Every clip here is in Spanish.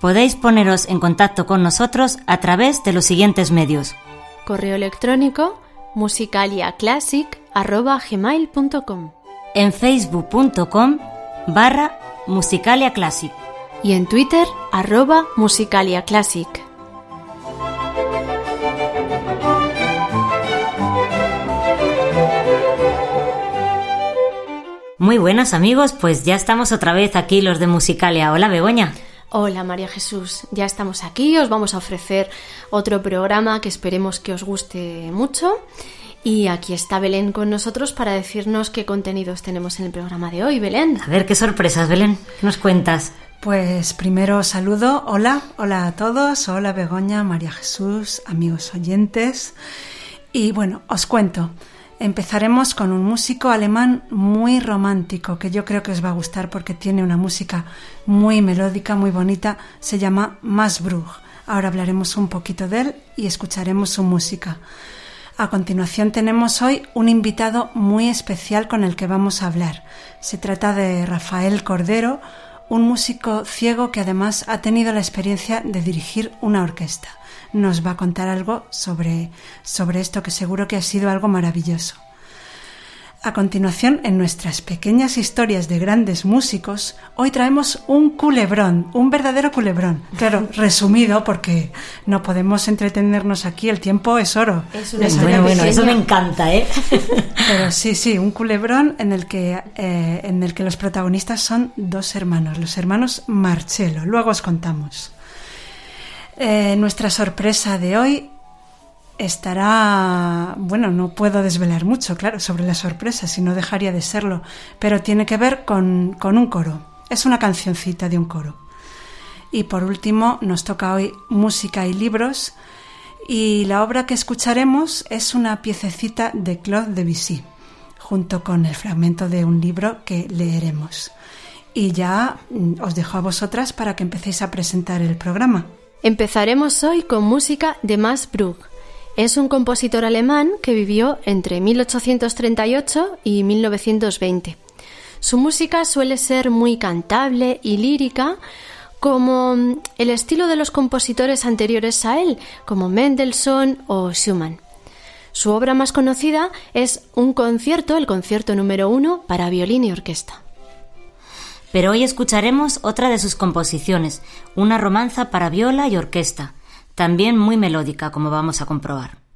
Podéis poneros en contacto con nosotros a través de los siguientes medios. Correo electrónico musicaliaclassic.gmail.com En facebook.com barra musicaliaclassic y en Twitter arroba musicaliaclassic. Muy buenas amigos, pues ya estamos otra vez aquí los de Musicalia. Hola Begoña. Hola María Jesús, ya estamos aquí, os vamos a ofrecer otro programa que esperemos que os guste mucho. Y aquí está Belén con nosotros para decirnos qué contenidos tenemos en el programa de hoy. Belén. A ver, qué sorpresas, Belén. ¿Qué nos cuentas? Pues primero saludo, hola, hola a todos, hola Begoña, María Jesús, amigos oyentes. Y bueno, os cuento. Empezaremos con un músico alemán muy romántico que yo creo que os va a gustar porque tiene una música muy melódica, muy bonita. Se llama Masbrug. Ahora hablaremos un poquito de él y escucharemos su música. A continuación tenemos hoy un invitado muy especial con el que vamos a hablar. Se trata de Rafael Cordero, un músico ciego que además ha tenido la experiencia de dirigir una orquesta nos va a contar algo sobre, sobre esto que seguro que ha sido algo maravilloso. A continuación, en nuestras pequeñas historias de grandes músicos, hoy traemos un culebrón, un verdadero culebrón. Claro, resumido porque no podemos entretenernos aquí, el tiempo es oro. bueno, bueno, eso me encanta, ¿eh? Pero sí, sí, un culebrón en el que, eh, en el que los protagonistas son dos hermanos, los hermanos Marcelo. Luego os contamos. Eh, nuestra sorpresa de hoy estará, bueno, no puedo desvelar mucho, claro, sobre la sorpresa, si no dejaría de serlo, pero tiene que ver con, con un coro. Es una cancioncita de un coro. Y por último, nos toca hoy música y libros, y la obra que escucharemos es una piececita de Claude Debussy, junto con el fragmento de un libro que leeremos. Y ya mm, os dejo a vosotras para que empecéis a presentar el programa. Empezaremos hoy con música de Max Bruch. Es un compositor alemán que vivió entre 1838 y 1920. Su música suele ser muy cantable y lírica, como el estilo de los compositores anteriores a él, como Mendelssohn o Schumann. Su obra más conocida es un concierto, el concierto número uno para violín y orquesta. Pero hoy escucharemos otra de sus composiciones, una romanza para viola y orquesta, también muy melódica, como vamos a comprobar.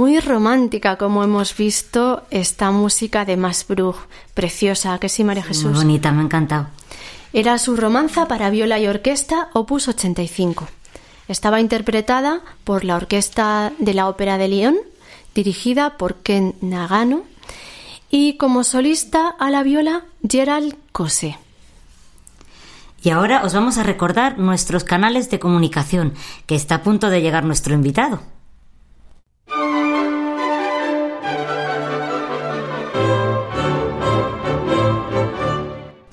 Muy romántica, como hemos visto, esta música de Masbrug. Preciosa, que sí, María Jesús. Muy bonita, me ha encantado. Era su romanza para viola y orquesta, opus 85. Estaba interpretada por la Orquesta de la Ópera de Lyon, dirigida por Ken Nagano, y como solista a la viola Gerald Cose. Y ahora os vamos a recordar nuestros canales de comunicación, que está a punto de llegar nuestro invitado.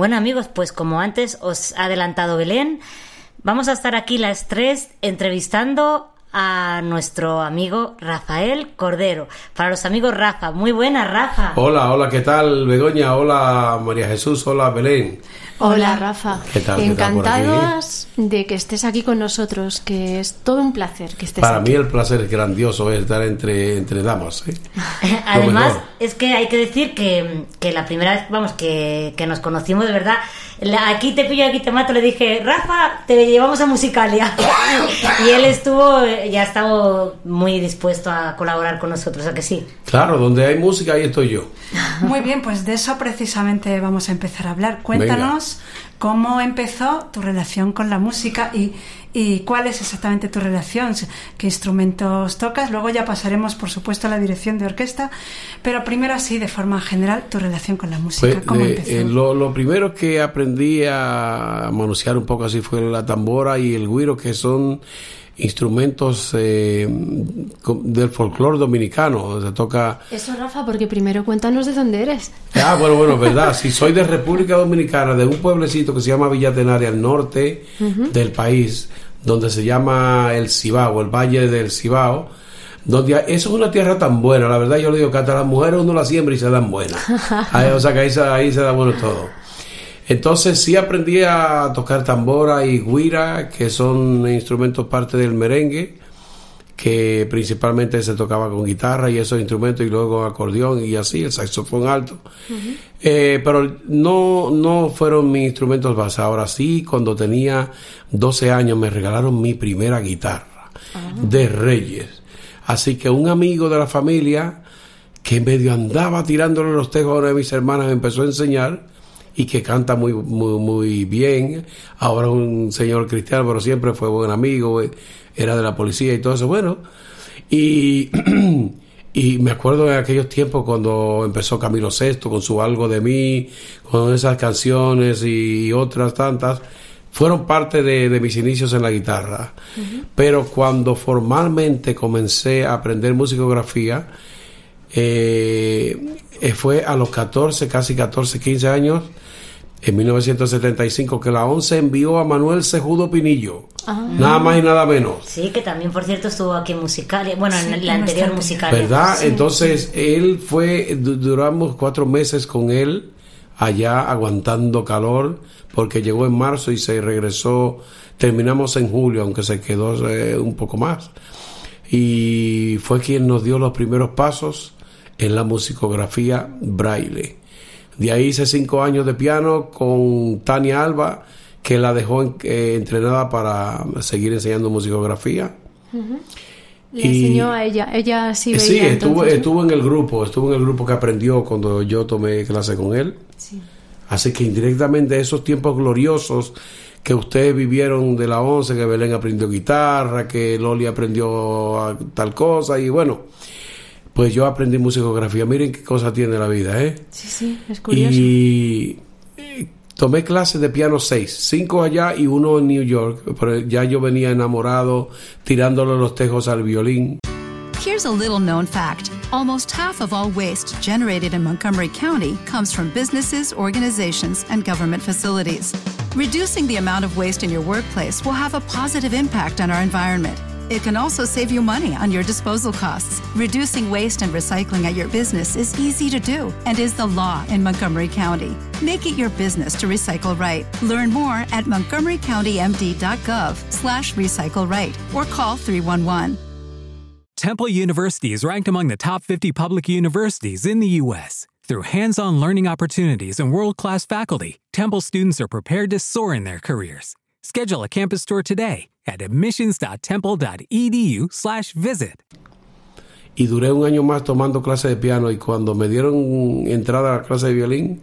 Bueno amigos, pues como antes os ha adelantado Belén, vamos a estar aquí las tres entrevistando a nuestro amigo Rafael Cordero. Para los amigos Rafa, muy buena Rafa. Hola, hola, ¿qué tal Begoña? Hola María Jesús, hola Belén. Hola, Rafa. ¿Qué tal? Encantadas de que estés aquí con nosotros, que es todo un placer que estés Para aquí. mí el placer es grandioso es estar entre, entre damas. ¿eh? Además, es que hay que decir que, que la primera vez, vamos, que, que nos conocimos de verdad, la- aquí te pillo, aquí te mato, le dije, Rafa, te llevamos a Musicalia. y él estuvo, ya estaba muy dispuesto a colaborar con nosotros, ¿a que sí? Claro, donde hay música ahí estoy yo. Muy bien, pues de eso precisamente vamos a empezar a hablar. Cuéntanos cómo empezó tu relación con la música y, y cuál es exactamente tu relación, qué instrumentos tocas. Luego ya pasaremos, por supuesto, a la dirección de orquesta, pero primero así, de forma general, tu relación con la música. Pues, ¿Cómo eh, empezó? eh, lo, lo primero que aprendí a manosear un poco así fue la tambora y el güiro, que son instrumentos eh, del folclore dominicano. Se toca Eso, Rafa, porque primero cuéntanos de dónde eres. Ah, bueno, bueno, verdad. Si soy de República Dominicana, de un pueblecito que se llama Villatenaria, al norte del país, donde se llama el Cibao, el Valle del Cibao, donde hay- eso es una tierra tan buena, la verdad yo le digo que hasta las mujeres uno la siembra y se dan buenas. O sea que ahí, se- ahí se da bueno todo. Entonces sí aprendí a tocar tambora y guira, que son instrumentos parte del merengue que principalmente se tocaba con guitarra y esos instrumentos y luego acordeón y así, el saxofón alto. Eh, pero no, no fueron mis instrumentos base. Ahora sí, cuando tenía 12 años me regalaron mi primera guitarra de Reyes. Así que un amigo de la familia que medio andaba tirándole los tejos a una de mis hermanas me empezó a enseñar y que canta muy, muy, muy bien. Ahora es un señor cristiano, pero siempre fue buen amigo, eh, era de la policía y todo eso. Bueno, y, y me acuerdo de aquellos tiempos cuando empezó Camilo VI con su Algo de mí, con esas canciones y otras tantas. Fueron parte de, de mis inicios en la guitarra. Pero cuando formalmente comencé a aprender musicografía, eh, fue a los 14, casi 14, 15 años, en 1975, que la ONCE envió a Manuel Cejudo Pinillo. Nada más y nada menos. Sí, que también, por cierto, estuvo aquí en Musicalia, bueno, Sí, en la anterior Musicalia. ¿Verdad? Sí, Entonces, él fue, du- duramos cuatro meses con él allá aguantando calor, porque llegó en marzo y se regresó, terminamos en julio, aunque se quedó eh, un poco más. Y fue quien nos dio los primeros pasos en la musicografía braille. De ahí hice cinco años de piano con Tania Alba, que la dejó en- eh, entrenada para seguir enseñando musicografía. Le enseñó a ella, ella sí veía. Sí, estuvo, estuvo en el grupo, estuvo en el grupo que aprendió cuando yo tomé clase con él. Sí. Así que indirectamente esos tiempos gloriosos que ustedes vivieron de la once, que Belén aprendió guitarra, que Loli aprendió tal cosa, y bueno, pues yo aprendí musicografía. Miren qué cosa tiene la vida, ¿eh? Sí, sí, es curioso. Y eh, tomé clases de piano seis, cinco allá y uno en New York, pero ya yo venía enamorado, tirándole los tejos al violín. Here's a little known fact almost half of all waste generated in Montgomery County comes from businesses, organizations, and government facilities. Reducing the amount of waste in your workplace will have a positive impact on our environment. It can also save you money on your disposal costs. Reducing waste and recycling at your business is easy to do and is the law in Montgomery County. Make it your business to recycle right. Learn more at montgomerycountymd.gov slash recycle right or call 311. Temple University is ranked among the top 50 public universities in the U.S. Through hands on learning opportunities and world class faculty, Temple students are prepared to soar in their careers. Schedule a campus tour today at admissions.temple.edu/slash visit. y duré un año más tomando clases de piano y cuando me dieron entrada a la clase de violín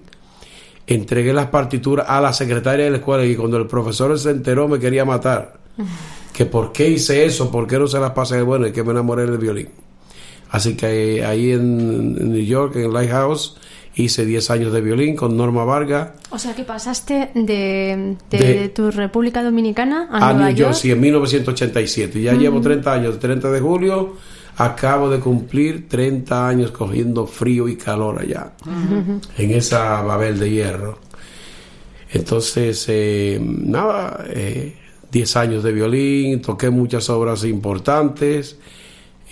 entregué las partituras a la secretaria de la escuela y cuando el profesor se enteró me quería matar. Que por qué hice eso por qué no se las pasé. Bueno y que me enamoré del violín. Así que ahí en, en New York en Lighthouse hice 10 años de violín con Norma Vargas O sea que pasaste de, de, De- tu República Dominicana a, a Nueva New York, sí, en 1987. Ya llevo 30 años, 30 de julio, acabo de cumplir 30 años cogiendo frío y calor allá, en esa Babel de hierro. Entonces, eh, nada, eh, 10 años de violín, toqué muchas obras importantes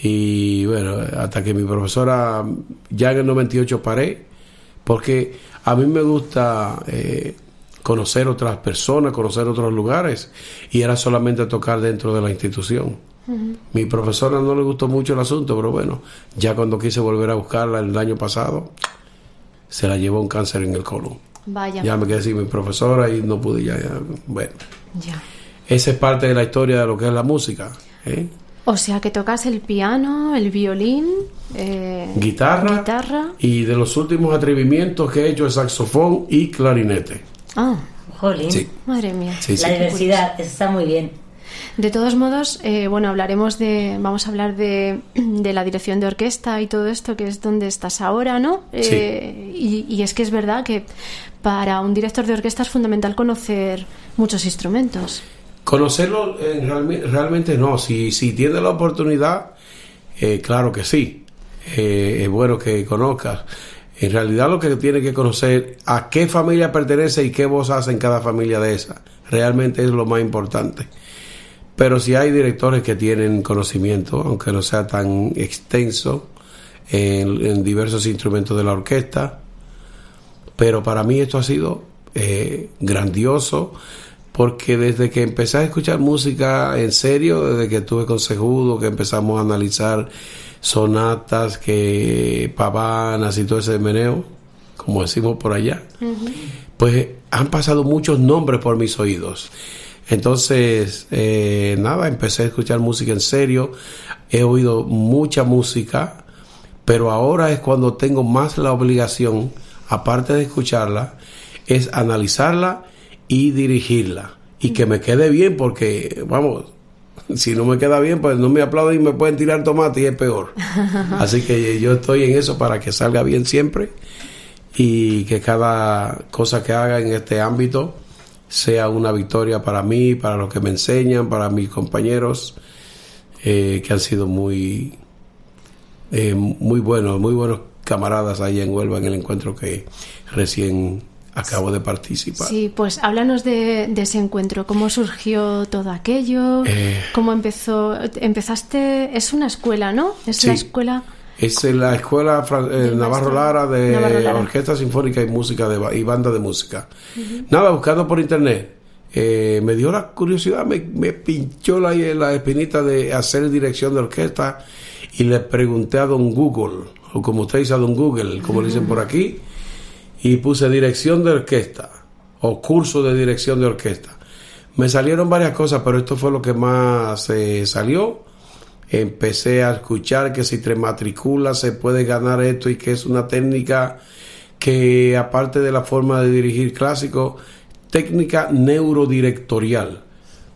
y bueno, hasta que mi profesora, ya en el 98 paré, porque a mí me gusta eh, conocer otras personas, conocer otros lugares, y era solamente tocar dentro de la institución. Mi profesora no le gustó mucho el asunto, pero bueno, ya cuando quise volver a buscarla el año pasado, se la llevó un cáncer en el colon. Vaya. Ya me quedé sin mi profesora y no pude ya, ya, bueno. Ya. Esa es parte de la historia de lo que es la música. ¿eh? O sea que tocas el piano, el violín, eh, Guitarra, guitarra. y de los últimos atrevimientos que he hecho es saxofón y clarinete. Ah, Jolín. Sí. madre mía. Sí, La sí. diversidad, está muy bien. De todos modos, eh, bueno, hablaremos de, vamos a hablar de, de la dirección de orquesta y todo esto, que es donde estás ahora, ¿no? Eh, y, y es que es verdad que para un director de orquesta es fundamental conocer muchos instrumentos. Conocerlo eh, realme- realmente no. Si, si tiene la oportunidad, eh, claro que sí. Eh, es bueno que conozcas. En realidad lo que tiene que conocer a qué familia pertenece y qué voz hace en cada familia de esa. Realmente es lo más importante. Pero si hay directores que tienen conocimiento, aunque no sea tan extenso, en, diversos instrumentos de la orquesta, pero para mí esto ha sido grandioso porque desde que empecé a escuchar música en serio, desde que estuve con Segudo, que empezamos a analizar sonatas, que pavanas y todo ese meneo, como decimos por allá, pues han pasado muchos nombres por mis oídos. Entonces, eh, nada, empecé a escuchar música en serio, he oído mucha música, pero ahora es cuando tengo más la obligación, aparte de escucharla, es analizarla y dirigirla. Y que me quede bien, porque, vamos, si no me queda bien, pues no me aplauden y me pueden tirar tomate y es peor. Así que yo estoy en eso para que salga bien siempre y que cada cosa que haga en este ámbito sea una victoria para mí, para los que me enseñan, para mis compañeros, eh, que han sido muy, eh, muy buenos, muy buenos camaradas ahí en Huelva en el encuentro que recién acabo de participar. Sí, pues háblanos de, de ese encuentro, cómo surgió todo aquello, Eh. cómo empezó, empezaste, es una escuela, ¿no? Es Sí. la escuela, Es la escuela eh, Navarro Lara de Navarro Lara. Orquesta Sinfónica y Música de, y Banda de Música. Nada, buscando por internet. eh, me dio la curiosidad, me, me pinchó la, la espinita de hacer dirección de orquesta y le pregunté a don Google, o como usted dice a don Google, como le dicen por aquí, y puse dirección de orquesta o curso de dirección de orquesta. Me salieron varias cosas, pero esto fue lo que más eh, salió empecé a escuchar que si te matriculas se puede ganar esto y que es una técnica que aparte de la forma de dirigir clásico, técnica neurodirectorial,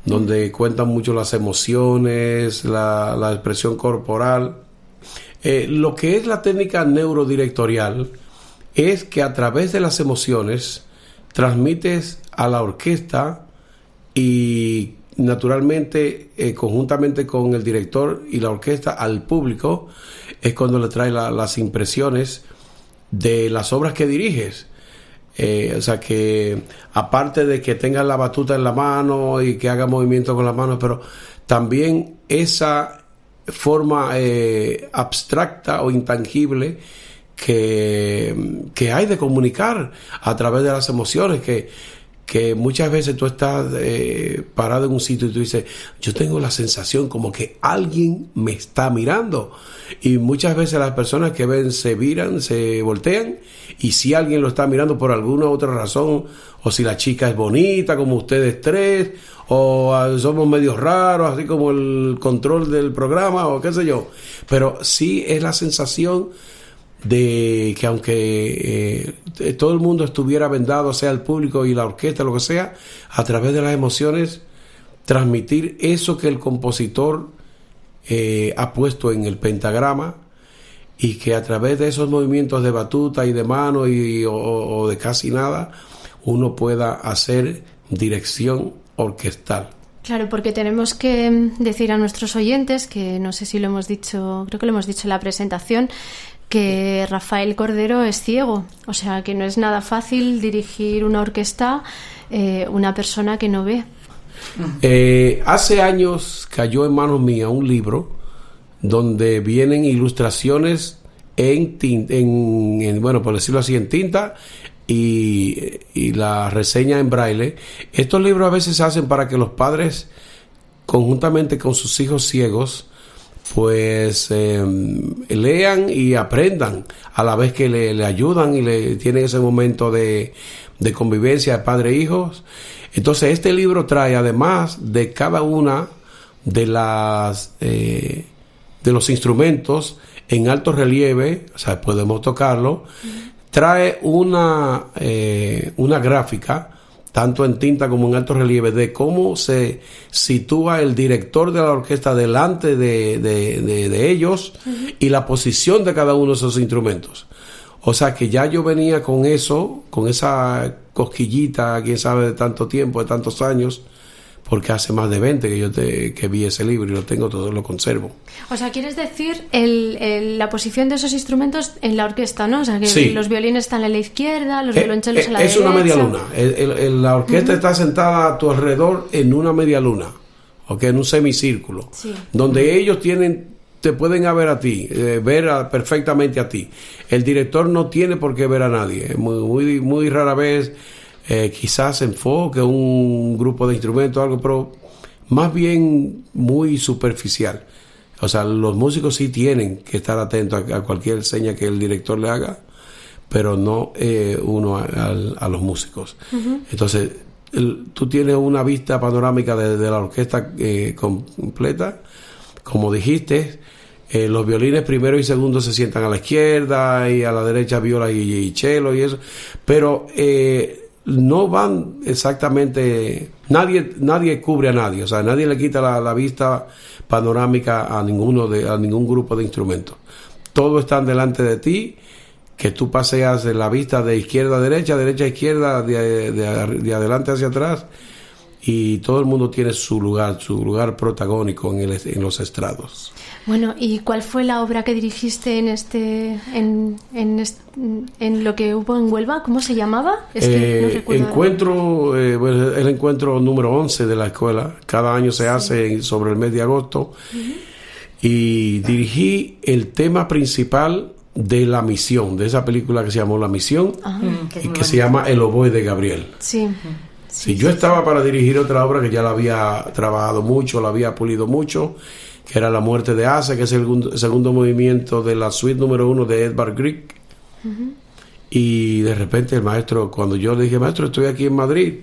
donde cuentan mucho las emociones, la, la expresión corporal. Eh, lo que es la técnica neurodirectorial es que a través de las emociones transmites a la orquesta y naturalmente eh, conjuntamente con el director y la orquesta al público es cuando le trae las impresiones de las obras que diriges. Eh, o sea que aparte de que tenga la batuta en la mano y que haga movimiento con las manos, pero también esa forma eh, abstracta o intangible que, que, hay de comunicar a través de las emociones, que, que muchas veces tú estás eh, parado en un sitio y tú dices, yo tengo la sensación como que alguien me está mirando. Y muchas veces las personas que ven se viran, se voltean, y si alguien lo está mirando por alguna otra razón, o si la chica es bonita como ustedes tres, o somos medios raros, así como el control del programa, o qué sé yo. Pero sí es la sensación de que aunque eh, todo el mundo estuviera vendado, sea el público y la orquesta, lo que sea, a través de las emociones, transmitir eso que el compositor eh, ha puesto en el pentagrama y que a través de esos movimientos de batuta y de mano y, o de casi nada, uno pueda hacer dirección orquestal. Claro, porque tenemos que decir a nuestros oyentes, que no sé si lo hemos dicho, creo que lo hemos dicho en la presentación, que Rafael Cordero es ciego, o sea que no es nada fácil dirigir una orquesta eh, una persona que no ve. Eh, hace años cayó en manos mías un libro donde vienen ilustraciones en, en, bueno, por decirlo así, en tinta y, y la reseña en braille. Estos libros a veces se hacen para que los padres, conjuntamente con sus hijos ciegos, pues em, lean y aprendan a la vez que le, ayudan y le tienen ese momento de, de convivencia de padre e hijos. Entonces este libro trae además de cada una de las eh, de los instrumentos en alto relieve, o sea, podemos tocarlo, trae una, eh, una gráfica tanto en tinta como en alto relieve, de cómo se sitúa el director de la orquesta delante de, ellos y la posición de cada uno de esos instrumentos. O sea que ya yo venía con eso, con esa cosquillita, quién sabe, de tanto tiempo, de tantos años, porque hace más de 20 que yo te, que vi ese libro y lo tengo todo, lo conservo. O sea, quieres decir el, la posición de esos instrumentos en la orquesta, ¿no? O sea, que los violines están a la izquierda, los eh, violonchelos a la derecha. Es una media luna. la orquesta está sentada a tu alrededor en una media luna, ¿ok? En un semicírculo, donde ellos tienen te pueden ver a ti, eh, ver perfectamente a ti. El director no tiene por qué ver a nadie. Muy, muy, muy rara vez eh, quizás enfoque un grupo de instrumentos, algo, pero más bien muy superficial. O sea, los músicos sí tienen que estar atentos a, cualquier seña que el director le haga, pero no eh, uno a, los músicos. Entonces, tú tienes una vista panorámica de, la orquesta eh, completa, como dijiste, eh, los violines primero y segundo se sientan a la izquierda y a la derecha viola y, y cello y eso, pero eh, no van exactamente, nadie, nadie cubre a nadie, o sea, nadie le quita la, vista panorámica a ninguno de, a ningún grupo de instrumentos. Todos están delante de ti, que tú paseas la vista de izquierda a derecha, derecha a izquierda, de, de adelante hacia atrás, y todo el mundo tiene su lugar, su lugar protagónico en, el, en los estrados. Bueno, ¿y cuál fue la obra que dirigiste en este, en, en, en lo que hubo en Huelva? ¿Cómo se llamaba? Es que no eh, encuentro, eh, el encuentro número 11 de la escuela. Cada año se hace sobre el mes de agosto. Y dirigí el tema principal de La Misión, de esa película que se llamó La Misión ah. y que se llama El oboe de Gabriel. Sí. Sí, yo estaba para dirigir otra obra que ya la había trabajado mucho, la había pulido mucho, que era La muerte de Asa, que es el segundo, movimiento de la suite número uno de Edvard Grieg. Y de repente el maestro, cuando yo le dije, maestro, estoy aquí en Madrid,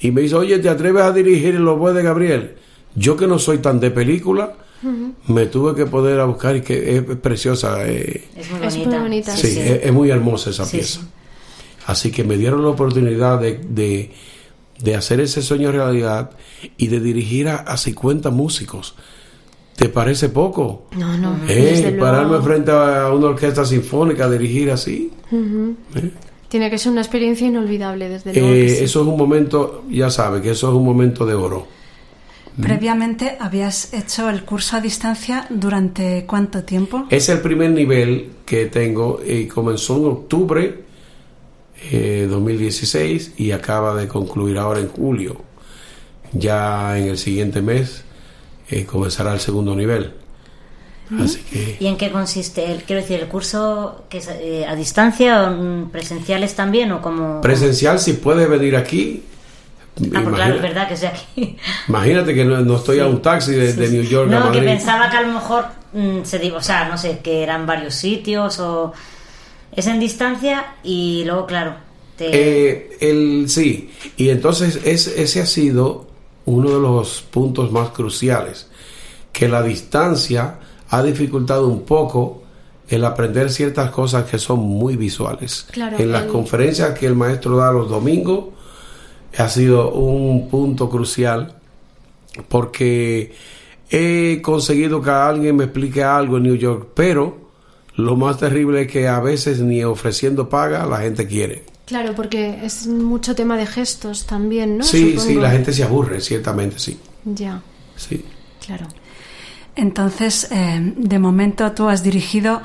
y me dice, oye, ¿te atreves a dirigir el oboe de Gabriel? Yo que no soy tan de película, me tuve que poder a buscar y que es preciosa. eh, Es muy Es bonita. muy bonita, sí, Es, es muy hermosa esa Sí, pieza. sí. Así que me dieron la oportunidad de, de, de hacer ese sueño realidad y de dirigir a, a 50 músicos. ¿Te parece poco? No, no. Eh, desde luego. pararme frente a una orquesta sinfónica, dirigir así. Tiene que ser una experiencia inolvidable, desde luego. Eh, que sí. Eso es un momento, ya sabe, que eso es un momento de oro. Previamente habías hecho el curso a distancia durante cuánto tiempo? Es el primer nivel que tengo y comenzó en octubre eh, 2016 y acaba de concluir ahora en julio. Ya en el siguiente mes eh, comenzará el segundo nivel. Así que ¿Y en qué consiste? El, quiero decir, el curso que es eh, a distancia o mm, presenciales también o como... presencial si puede venir aquí. Ah, pues claro, es verdad que estoy aquí. Imagínate que no, no estoy a un taxi de, de New York a No, que Madrid. pensaba que a lo mejor mm, se digo, o sea, no sé, que eran varios sitios o es en distancia y luego claro, te Eh, el, sí, y entonces es, ese ha sido uno de los puntos más cruciales, que la distancia ha dificultado un poco el aprender ciertas cosas que son muy visuales. Claro, en las el- conferencias que el maestro da los domingos ha sido un punto crucial porque he conseguido que alguien me explique algo en New York, pero lo más terrible es que a veces ni ofreciendo paga la gente quiere. Claro, porque es mucho tema de gestos también, ¿no? sí, Supongo. sí, la gente se aburre, ciertamente, sí. Ya, sí. claro. Entonces, eh, de momento tú has dirigido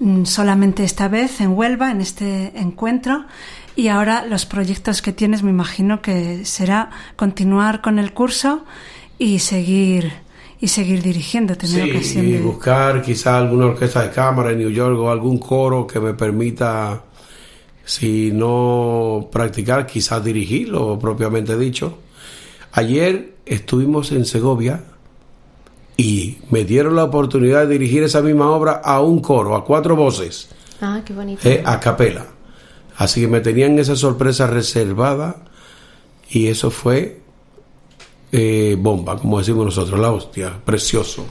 mm, solamente esta vez en Huelva, en este encuentro, y ahora los proyectos que tienes me imagino que será continuar con el curso y seguir y seguir dirigiendo, tener Sí, ocasión y de... buscar quizá alguna orquesta de cámara en New York o algún coro que me permita, si no practicar, quizás dirigirlo propiamente dicho. Ayer estuvimos en Segovia y me dieron la oportunidad de dirigir esa misma obra a un coro, a cuatro voces, Ah, qué bonito. eh, a capela. Así que me tenían esa sorpresa reservada y eso fue eh, bomba, como decimos nosotros, la hostia, precioso.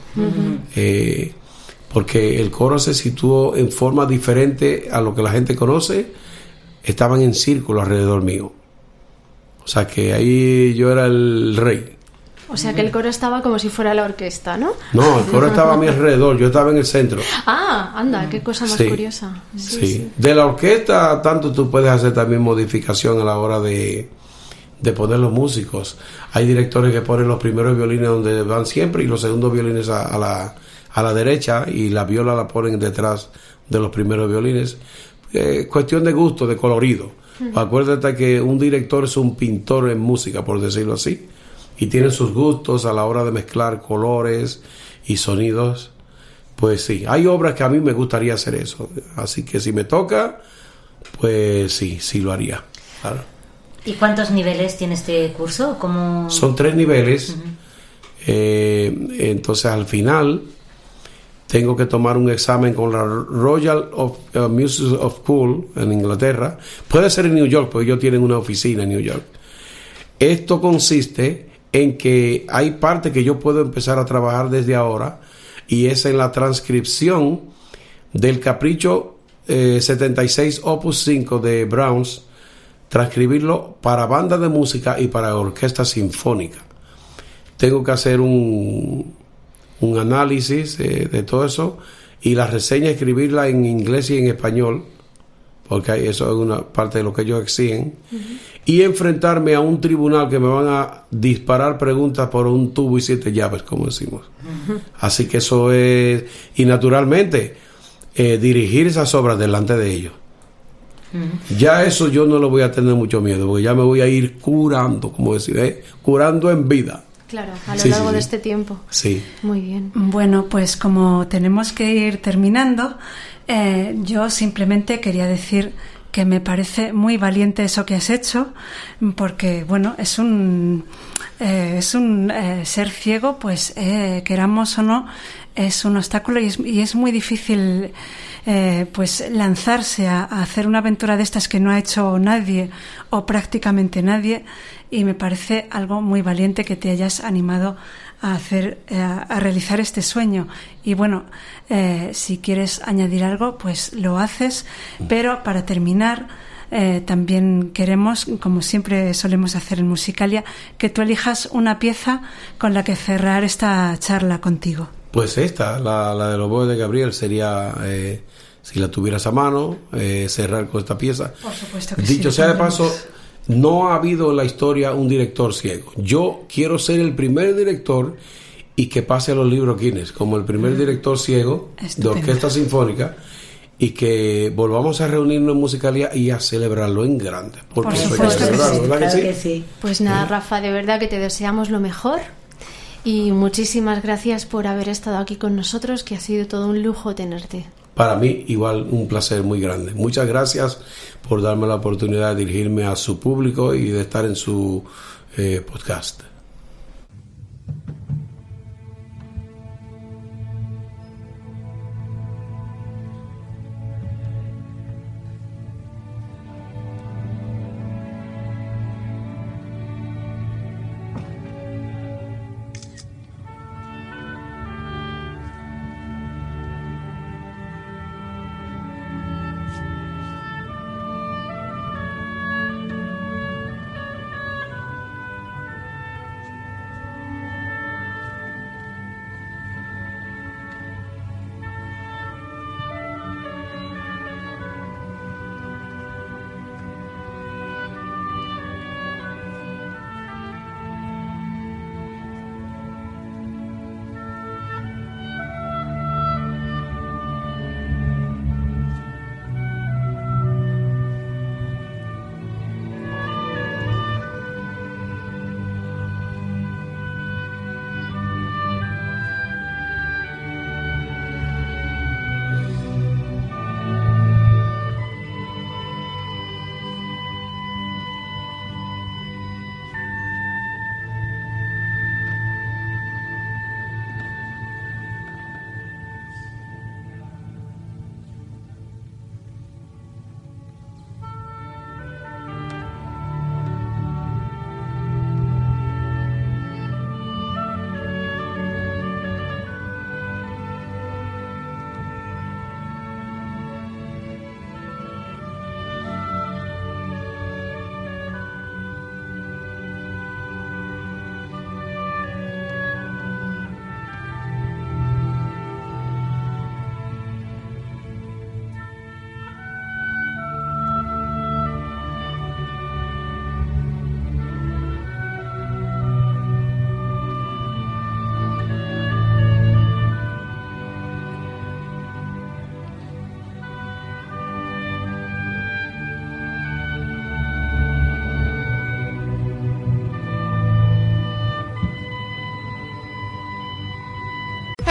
Eh, porque el coro se situó en forma diferente a lo que la gente conoce, estaban en círculo alrededor mío. O sea que ahí yo era el rey. O sea que el coro estaba como si fuera la orquesta, ¿no? No, el coro estaba a mi alrededor, yo estaba en el centro. Ah, anda, qué cosa más Sí, curiosa. Sí, Sí. sí. De la orquesta, tanto tú puedes hacer también modificación a la hora de, de poner los músicos. Hay directores que ponen los primeros violines donde van siempre y los segundos violines a, a la, a la derecha y la viola la ponen detrás de los primeros violines. Eh, cuestión de gusto, de colorido. Acuérdate que un director es un pintor en música, por decirlo así, y tiene sus gustos a la hora de mezclar colores y sonidos. Pues sí, hay obras que a mí me gustaría hacer eso. Así que si me toca, pues sí, sí lo haría. Claro. ¿Y cuántos niveles tiene este curso? ¿Cómo... Son tres niveles. Eh, entonces al final tengo que tomar un examen con la Royal of, uh, Music of School en Inglaterra. Puede ser en New York, porque ellos tienen una oficina en New York. Esto consiste en que hay parte que yo puedo empezar a trabajar desde ahora y es en la transcripción del capricho eh, 76 Opus 5 de Browns, transcribirlo para banda de música y para orquesta sinfónica. Tengo que hacer un, un análisis eh, de todo eso y la reseña escribirla en inglés y en español, porque eso es una parte de lo que ellos exigen, y enfrentarme a un tribunal que me van a disparar preguntas por un tubo y siete llaves, como decimos. Así que eso es, y naturalmente, eh, dirigir esas obras delante de ellos. Ya eso yo no lo voy a tener mucho miedo, porque ya me voy a ir curando, como decir, ¿eh? curando en vida. Claro, a lo Sí, largo sí, de sí. este tiempo. Sí. Muy bien. Bueno, pues como tenemos que ir terminando, eh, yo simplemente quería decir que me parece muy valiente eso que has hecho, porque bueno, es un eh, es un eh, ser ciego, pues eh, queramos o no, es un obstáculo y es, y es muy difícil eh, pues lanzarse a, hacer una aventura de estas que no ha hecho nadie o prácticamente nadie y me parece algo muy valiente que te hayas animado a hacer eh, a realizar este sueño y bueno eh, si quieres añadir algo pues lo haces pero para terminar eh, también queremos, como siempre solemos hacer en Musicalia, que tú elijas una pieza con la que cerrar esta charla contigo. Pues esta, la, la de los de Gabriel, sería, eh, si la tuvieras a mano, eh, cerrar con esta pieza. Por supuesto que Dicho sí, sea de paso, no ha habido en la historia un director ciego. Yo quiero ser el primer director y que pase a los libros Guinness como el primer director ciego de orquesta sinfónica y que volvamos a reunirnos en Musicalia y a celebrarlo en grande. Porque Por eso hay que supuesto que celebrarlo, sí, ¿verdad claro que que sí. Pues nada, Rafa, de verdad que te deseamos lo mejor y muchísimas gracias por haber estado aquí con nosotros, que ha sido todo un lujo tenerte. Para mí, igual, un placer muy grande. Muchas gracias por darme la oportunidad de dirigirme a su público y de estar en su eh, podcast.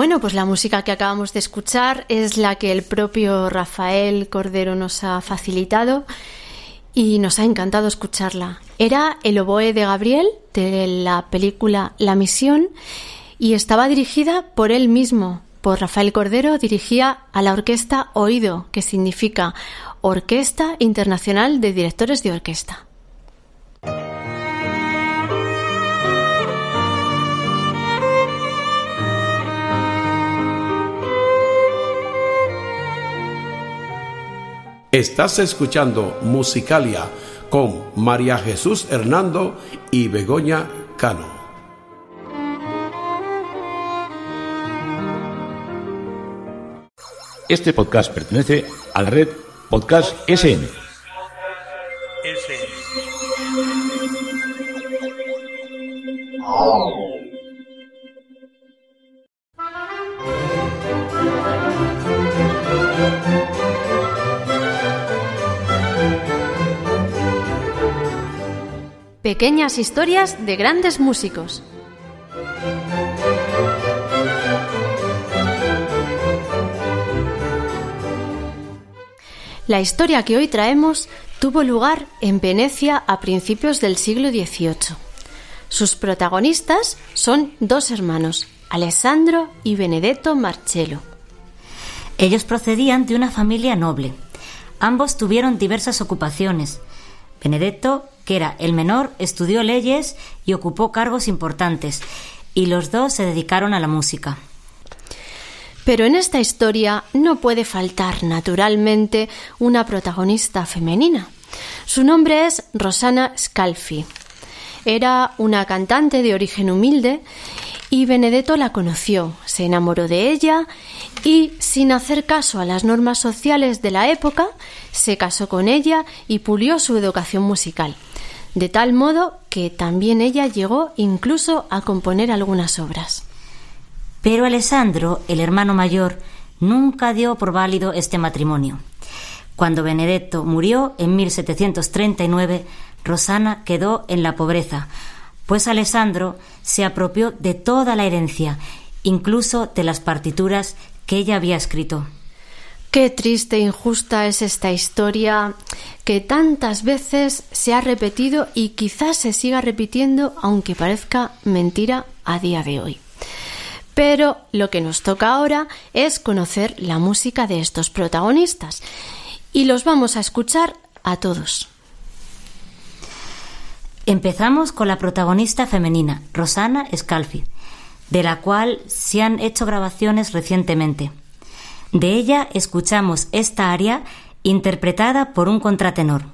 Bueno, pues la música que acabamos de escuchar es la que el propio Rafael Cordero nos ha facilitado y nos ha encantado escucharla. Era el oboe de Gabriel de la película La Misión y estaba dirigida por él mismo, por Rafael Cordero, dirigía a la orquesta Oído, que significa Orquesta Internacional de Directores de Orquesta. Estás escuchando Musicalia con María Jesús Hernando y Begoña Cano. Este podcast pertenece a la red Podcast SN. Pequeñas historias de grandes músicos. La historia que hoy traemos tuvo lugar en Venecia a principios del siglo XVIII. Sus protagonistas son dos hermanos, Alessandro y Benedetto Marcello. Ellos procedían de una familia noble. Ambos tuvieron diversas ocupaciones. Benedetto, que era el menor, estudió leyes y ocupó cargos importantes, y los dos se dedicaron a la música. Pero en esta historia no puede faltar, naturalmente, una protagonista femenina. Su nombre es Rosana Scalfi. Era una cantante de origen humilde y Benedetto la conoció, se enamoró de ella y, sin hacer caso a las normas sociales de la época, se casó con ella y pulió su educación musical, de tal modo que también ella llegó incluso a componer algunas obras. Pero Alessandro, el hermano mayor, nunca dio por válido este matrimonio. Cuando Benedetto murió en 1739, Rosana quedó en la pobreza, pues Alessandro se apropió de toda la herencia, incluso de las partituras que ella había escrito. Qué triste e injusta es esta historia que tantas veces se ha repetido y quizás se siga repitiendo aunque parezca mentira a día de hoy. Pero lo que nos toca ahora es conocer la música de estos protagonistas y los vamos a escuchar a todos. Empezamos con la protagonista femenina, Rosana Scalfi, de la cual se han hecho grabaciones recientemente. De ella escuchamos esta aria interpretada por un contratenor.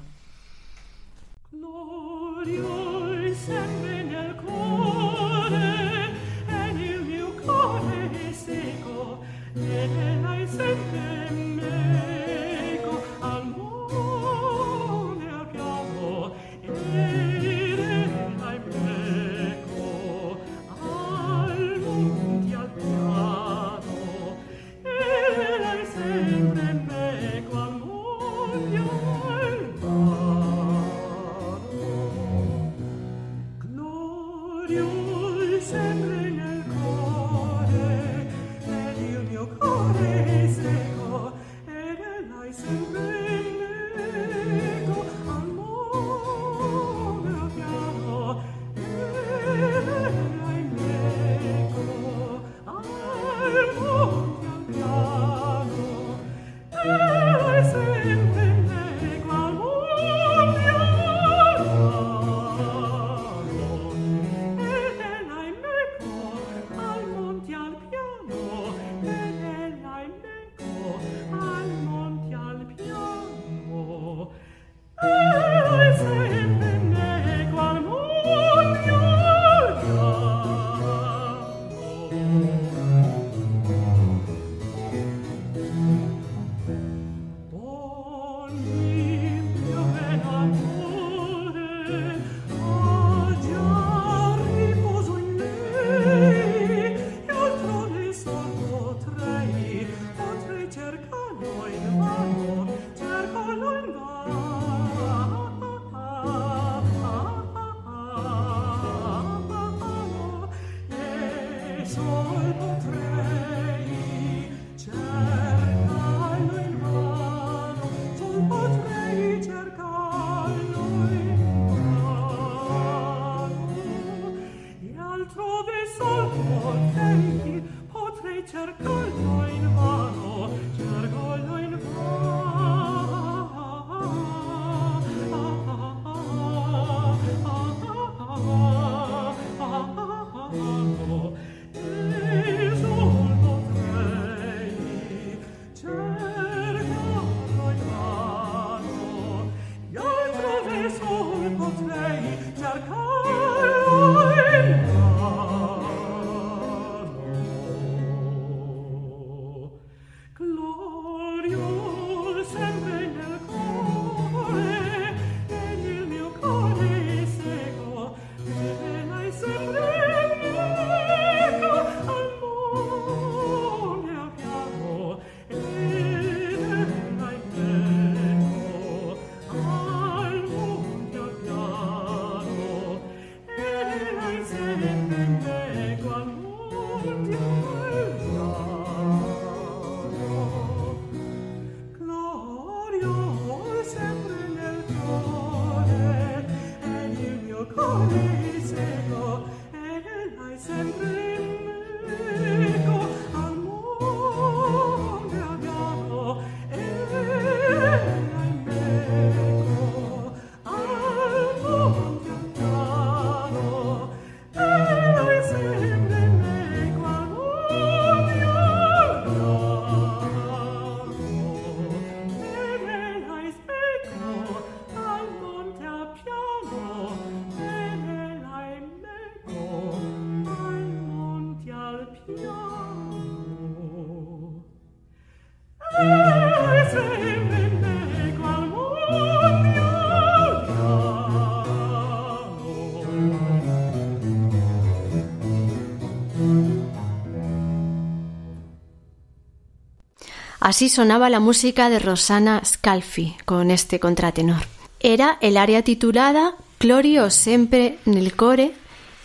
Así sonaba la música de Rosana Scalfi con este contratenor. Era el área titulada Glorio sempre nel core,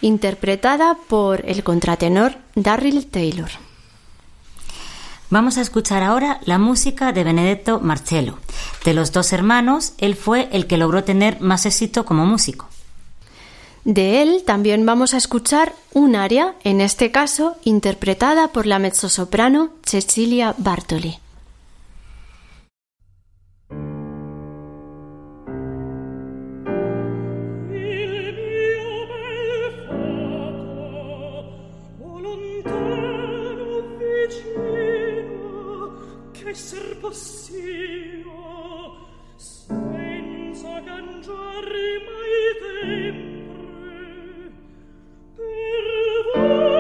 interpretada por el contratenor Darryl Taylor. Vamos a escuchar ahora la música de Benedetto Marcello. De los dos hermanos, él fue el que logró tener más éxito como músico. De él también vamos a escuchar un aria, en este caso interpretada por la mezzosoprano Cecilia Bartoli. esser possio senza cangiare mai sempre per voi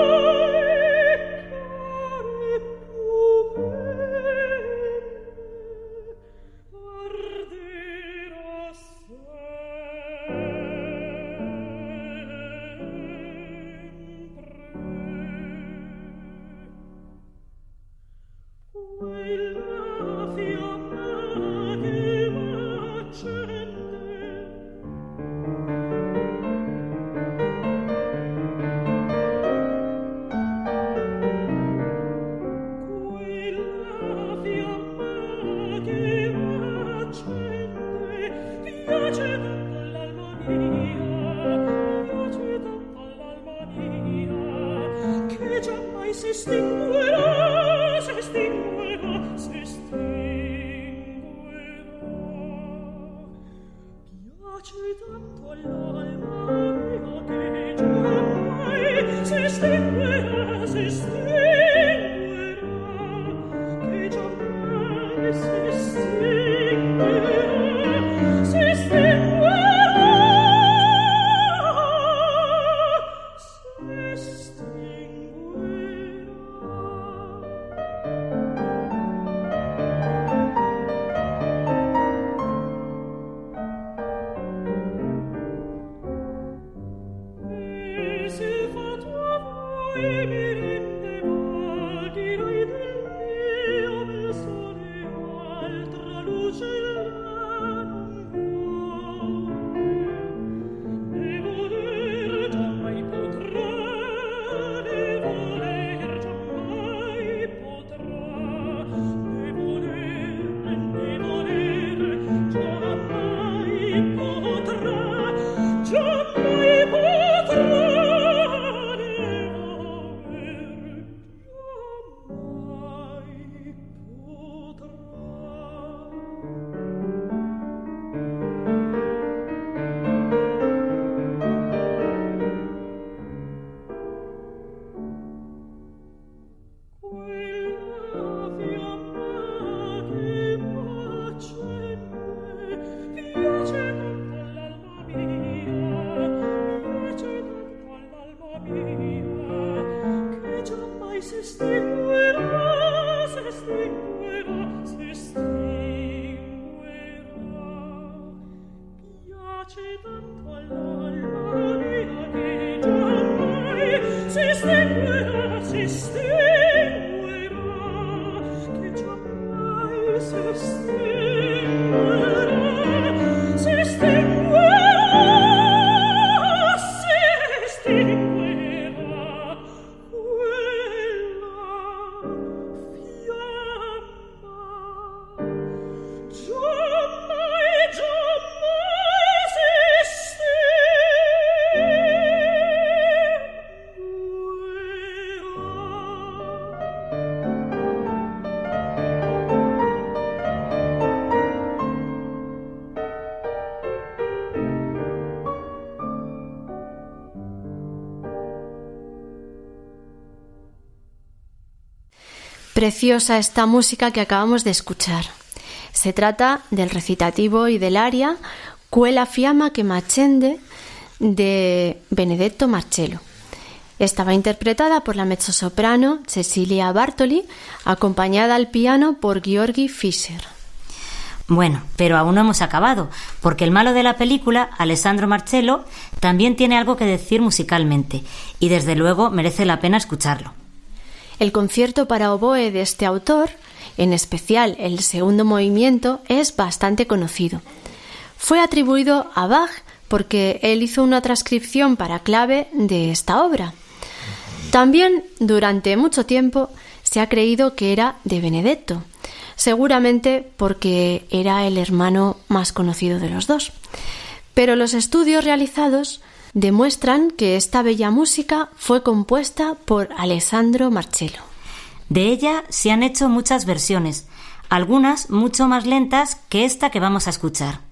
Preciosa esta música que acabamos de escuchar. Se trata del recitativo y del aria Quella fiamma che m'accende de Benedetto Marcello. Estaba interpretada por la mezzosoprano Cecilia Bartoli, acompañada al piano por Georgi Fischer. Bueno, pero aún no hemos acabado, porque el malo de la película, Alessandro Marcello, también tiene algo que decir musicalmente, y desde luego merece la pena escucharlo. El concierto para oboe de este autor, en especial el segundo movimiento, es bastante conocido. Fue atribuido a Bach porque él hizo una transcripción para clave de esta obra. También durante mucho tiempo se ha creído que era de Benedetto, seguramente porque era el hermano más conocido de los dos. Pero los estudios realizados demuestran que esta bella música fue compuesta por Alessandro Marcello. De ella se han hecho muchas versiones, algunas mucho más lentas que esta que vamos a escuchar.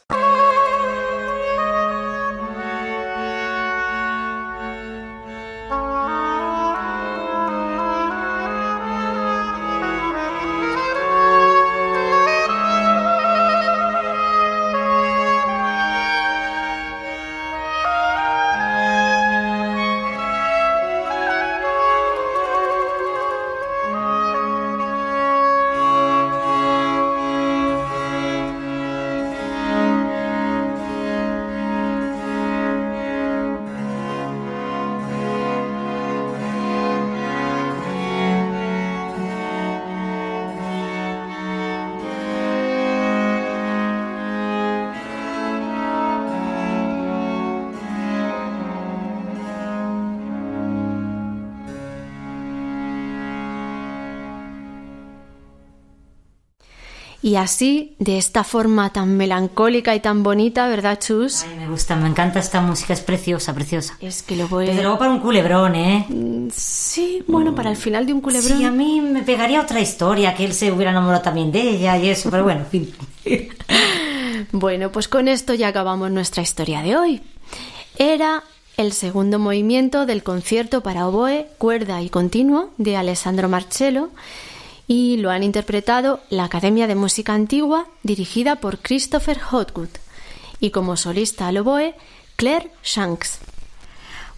Y así, de esta forma tan melancólica y tan bonita, ¿verdad, Chus? Ay, me gusta, me encanta esta música, es preciosa, preciosa. Es que lo voy Desde luego para un culebrón, ¿eh? Sí, bueno, para el final de un culebrón. Sí, a mí me pegaría otra historia, que él se hubiera enamorado también de ella y eso, pero bueno, en fin. Bueno, pues con esto ya acabamos nuestra historia de hoy. Era el segundo movimiento del concierto para oboe, cuerda y continuo de Alessandro Marcello y lo han interpretado la Academia de Música Antigua dirigida por Christopher Hotwood y como solista al oboe Claire Shanks.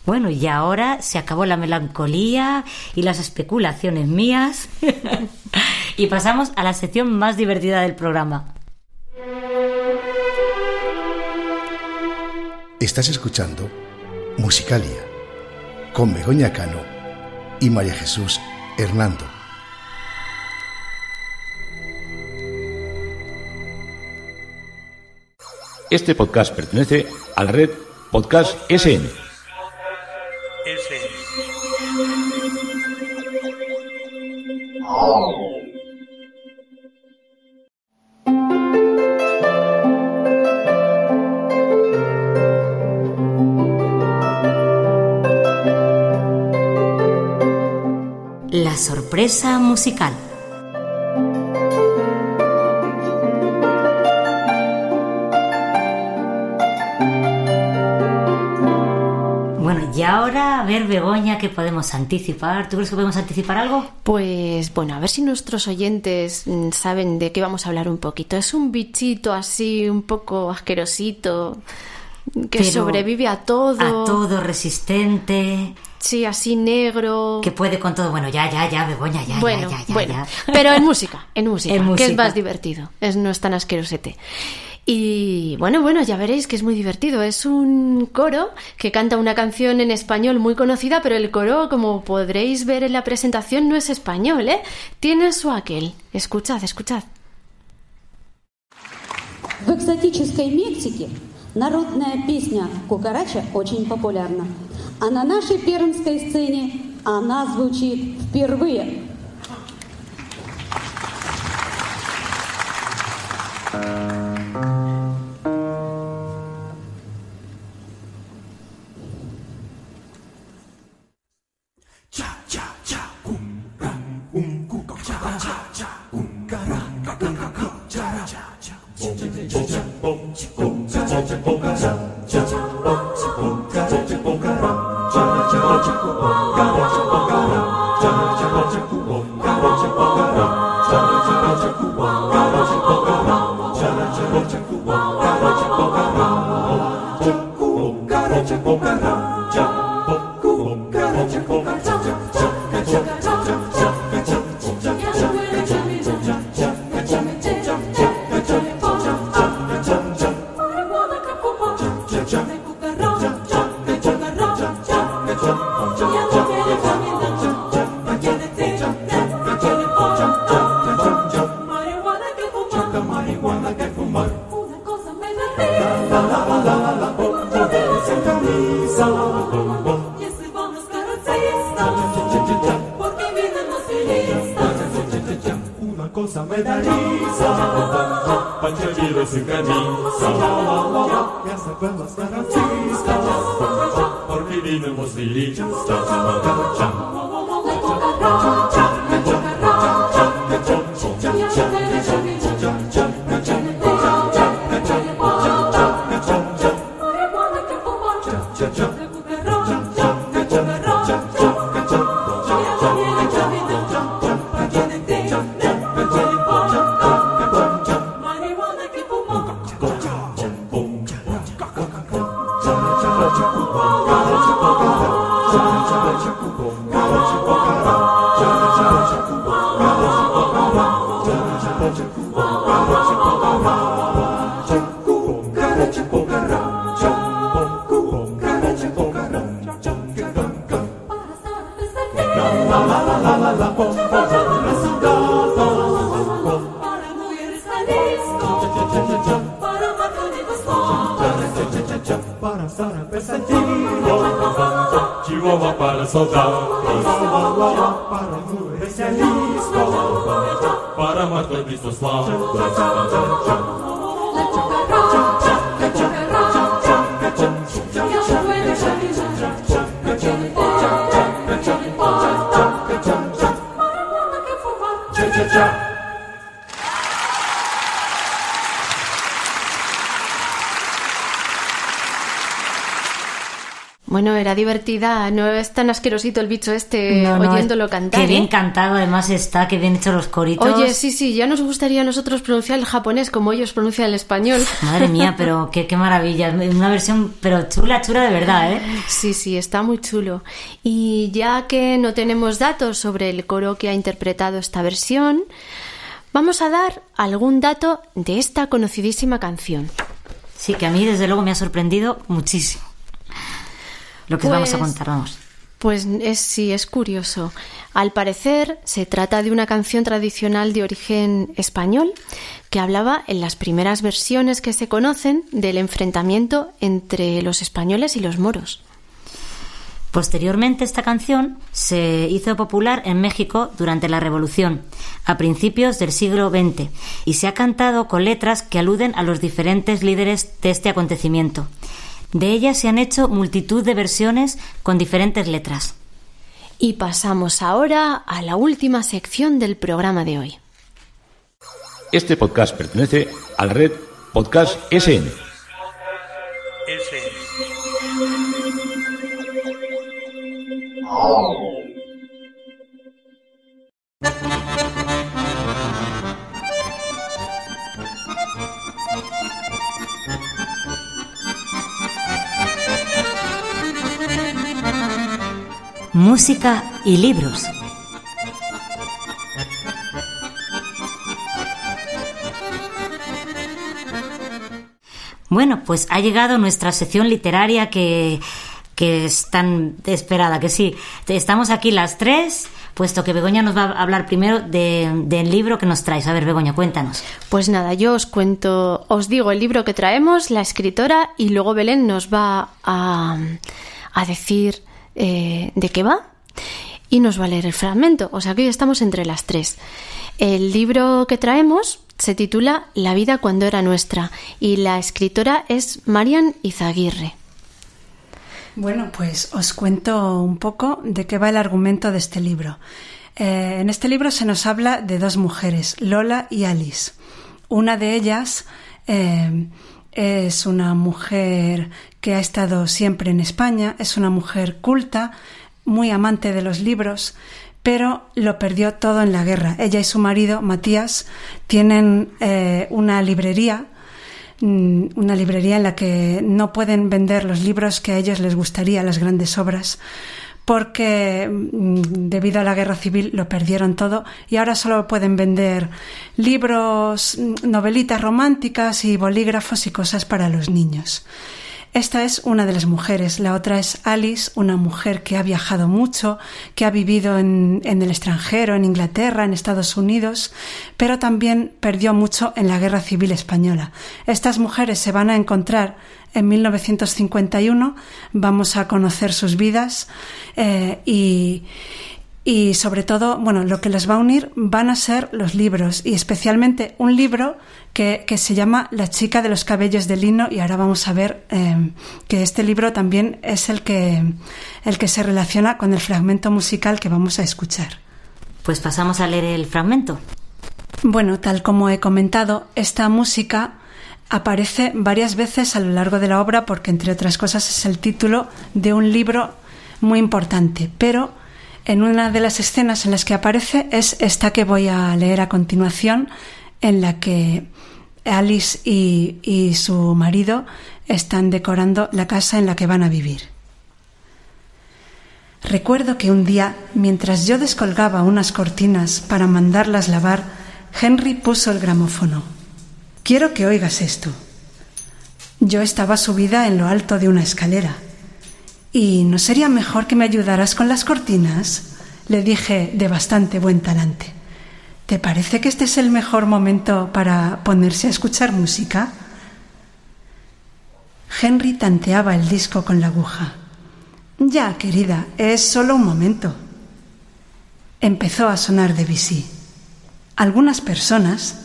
Bueno, y ahora se acabó la melancolía y las especulaciones mías y pasamos a la sección más divertida del programa. Estás escuchando Musicalia con Begoña Cano y María Jesús Hernando. Este podcast pertenece a la red Podcast SN. La sorpresa musical. A ver, Begoña, ¿qué podemos anticipar? ¿Tú crees que podemos anticipar algo? Pues bueno, a ver si nuestros oyentes mm, saben de qué vamos a hablar un poquito. Es un bichito así, un poco asquerosito, que Pero sobrevive a todo. A todo, resistente. Sí, así negro. Que puede con todo. Bueno, ya, ya, ya, Begoña, ya, bueno, ya, ya, ya, bueno. ya. Pero en música, en música, En que es más divertido. Es, no es tan asquerosete. Y bueno, bueno, ya veréis que es muy divertido. Es un coro que canta una canción en español muy conocida, pero el coro, como podréis ver en la presentación, no es español, ¿eh? Tiene su aquel. Escuchad, escuchad. В экзотической Мексике народная песня «Кукарача» очень популярна. А на нашей пермской сцене она звучит впервые. Cha cha cha, um, um, um, cha cha cha, um, um, um, cha cha cha, um, um, um, cha cha cha, um, um, um, cha cha cha, um, um, um, cha cha cha, um, um, Boca, Una cosa me da risa, panchadillo sin camisa, y hasta cuando las garantistas, porque vivimos felices. Para estar Divertida, no es tan asquerosito el bicho este No, no, oyéndolo cantar. Qué bien ¿eh? cantado, además está, qué bien hecho los coritos. Oye, sí, sí, ya nos gustaría a nosotros pronunciar el japonés como ellos pronuncian el español. Madre mía, pero qué, qué maravilla. Una versión, pero chula, chula de verdad, ¿eh? Sí, sí, está muy chulo. Y ya que no tenemos datos sobre el coro que ha interpretado esta versión, vamos a dar algún dato de esta conocidísima canción. Sí, que a mí desde luego me ha sorprendido muchísimo. Lo que Pues- vamos a contar, vamos. Pues es, sí, es curioso. Al parecer se trata de una canción tradicional de origen español que hablaba en las primeras versiones que se conocen del enfrentamiento entre los españoles y los moros. Posteriormente, esta canción se hizo popular en México durante la Revolución, a principios del siglo XX, y se ha cantado con letras que aluden a los diferentes líderes de este acontecimiento. De ella se han hecho multitud de versiones con diferentes letras. Y pasamos ahora a la última sección del programa de hoy. Este podcast pertenece a la red Podcast SN. Música y libros. Bueno, pues ha llegado nuestra sección literaria que, que es tan esperada, que sí. Estamos aquí las tres, puesto que Begoña nos va a hablar primero de- del libro que nos traes. A ver, Begoña, cuéntanos. Pues nada, yo os cuento, os digo el libro que traemos, la escritora, y luego Belén nos va a, a decir eh, de qué va y nos va a leer el fragmento. O sea que hoy estamos entre las tres. El libro que traemos se titula La vida cuando era nuestra y la escritora es Marian Izaguirre. Bueno, pues os cuento un poco de qué va el argumento de este libro. Eh, en este libro se nos habla de dos mujeres, Lola y Alice. Una de ellas eh, es una mujer que ha estado siempre en España, es una mujer culta, muy amante de los libros, pero lo perdió todo en la guerra. Ella y su marido, Matías, tienen eh, una librería mm, una librería en la que no pueden vender los libros que a ellos les gustaría, las grandes obras, porque mm, debido a la guerra civil lo perdieron todo y ahora solo pueden vender libros, mm, novelitas románticas y bolígrafos y cosas para los niños. Esta es una de las mujeres, la otra es Alice, una mujer que ha viajado mucho, que ha vivido en, en el extranjero, en Inglaterra, en Estados Unidos, pero también perdió mucho en la Guerra Civil Española. Estas mujeres se van a encontrar en 1951, vamos a conocer sus vidas eh, y, y sobre todo, bueno, lo que les va a unir van a ser los libros y especialmente un libro que, que se llama La chica de los cabellos de lino y ahora vamos a ver eh, que este libro también es el que, el que se relaciona con el fragmento musical que vamos a escuchar. Pues pasamos a leer el fragmento. Bueno, tal como he comentado, esta música aparece varias veces a lo largo de la obra porque, entre otras cosas, es el título de un libro muy importante, pero en una de las escenas en las que aparece es esta que voy a leer a continuación, en la que Alice y, y su marido están decorando la casa en la que van a vivir. Recuerdo que un día, mientras yo descolgaba unas cortinas para mandarlas lavar, Henry puso el gramófono. Quiero que oigas esto. Yo estaba subida en lo alto de una escalera. ¿Y no sería mejor que me ayudaras con las cortinas? Le dije de bastante buen talante. ¿Te parece que este es el mejor momento para ponerse a escuchar música? Henry tanteaba el disco con la aguja. Ya, querida, es solo un momento. Empezó a sonar Debussy. Algunas personas,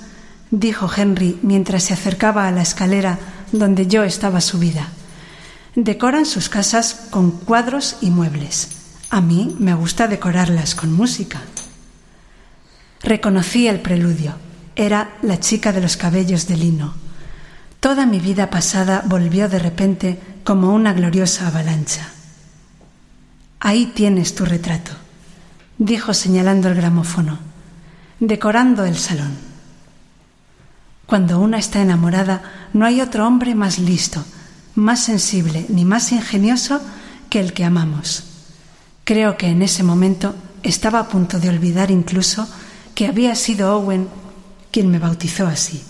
dijo Henry mientras se acercaba a la escalera donde yo estaba subida, decoran sus casas con cuadros y muebles. A mí me gusta decorarlas con música. Reconocí el preludio. Era la chica de los cabellos de lino. Toda mi vida pasada volvió de repente como una gloriosa avalancha. Ahí tienes tu retrato, dijo señalando el gramófono, decorando el salón. Cuando una está enamorada, no hay otro hombre más listo, más sensible ni más ingenioso que el que amamos. Creo que en ese momento estaba a punto de olvidar incluso que había sido Owen quien me bautizó así.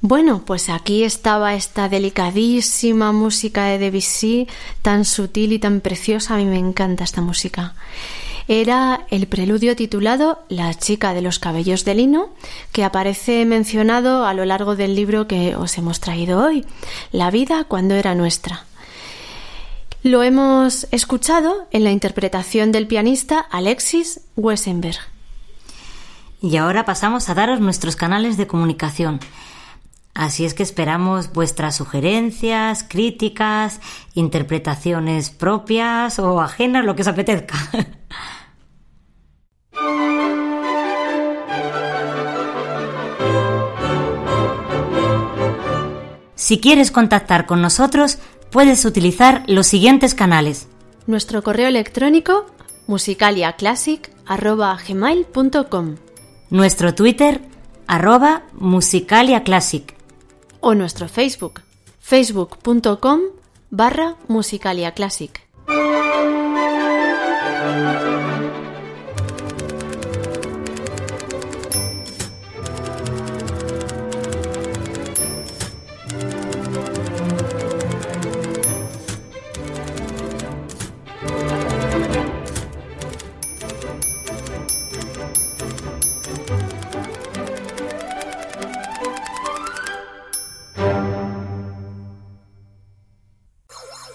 Bueno, pues aquí estaba esta delicadísima música de Debussy, tan sutil y tan preciosa. A mí me encanta esta música. Era el preludio titulado La chica de los cabellos de lino, que aparece mencionado a lo largo del libro que os hemos traído hoy, La vida cuando era nuestra. Lo hemos escuchado en la interpretación del pianista Alexis Wesenberg. Y ahora pasamos a daros nuestros canales de comunicación. Así es que esperamos vuestras sugerencias, críticas, interpretaciones propias o ajenas, lo que os apetezca. Si quieres contactar con nosotros, puedes utilizar los siguientes canales. Nuestro correo electrónico musicaliaclassic.gmail.com Nuestro Twitter arroba musicaliaclassic o nuestro Facebook facebook.com barra musicaliaclassic.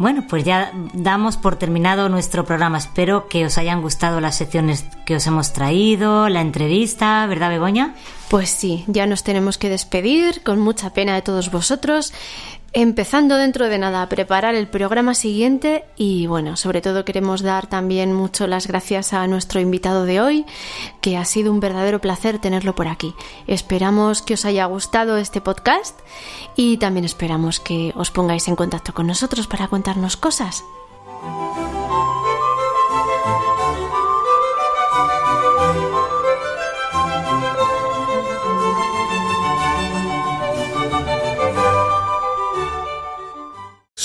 Bueno, pues ya damos por terminado nuestro programa. Espero que os hayan gustado las secciones que os hemos traído, la entrevista, ¿verdad, Begoña? Pues sí, ya nos tenemos que despedir con mucha pena de todos vosotros. Empezando dentro de nada a preparar el programa siguiente y bueno, sobre todo queremos dar también mucho las gracias a nuestro invitado de hoy, que ha sido un verdadero placer tenerlo por aquí. Esperamos que os haya gustado este podcast y también esperamos que os pongáis en contacto con nosotros para contarnos cosas.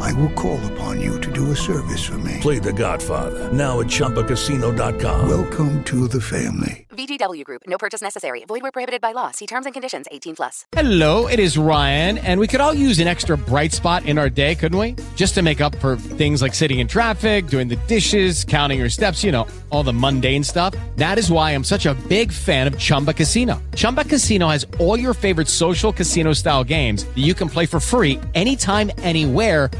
I will call upon you to do a service for me. Play The Godfather now at ChumbaCasino.com. Welcome to the family. VGW Group. No purchase necessary. Void where prohibited by law. See terms and conditions. 18 plus. Hello, it is Ryan, and we could all use an extra bright spot in our day, couldn't we? Just to make up for things like sitting in traffic, doing the dishes, counting your steps, you know, all the mundane stuff. That is why I'm such a big fan of Chumba Casino. Chumba Casino has all your favorite social casino style games that you can play for free anytime, anywhere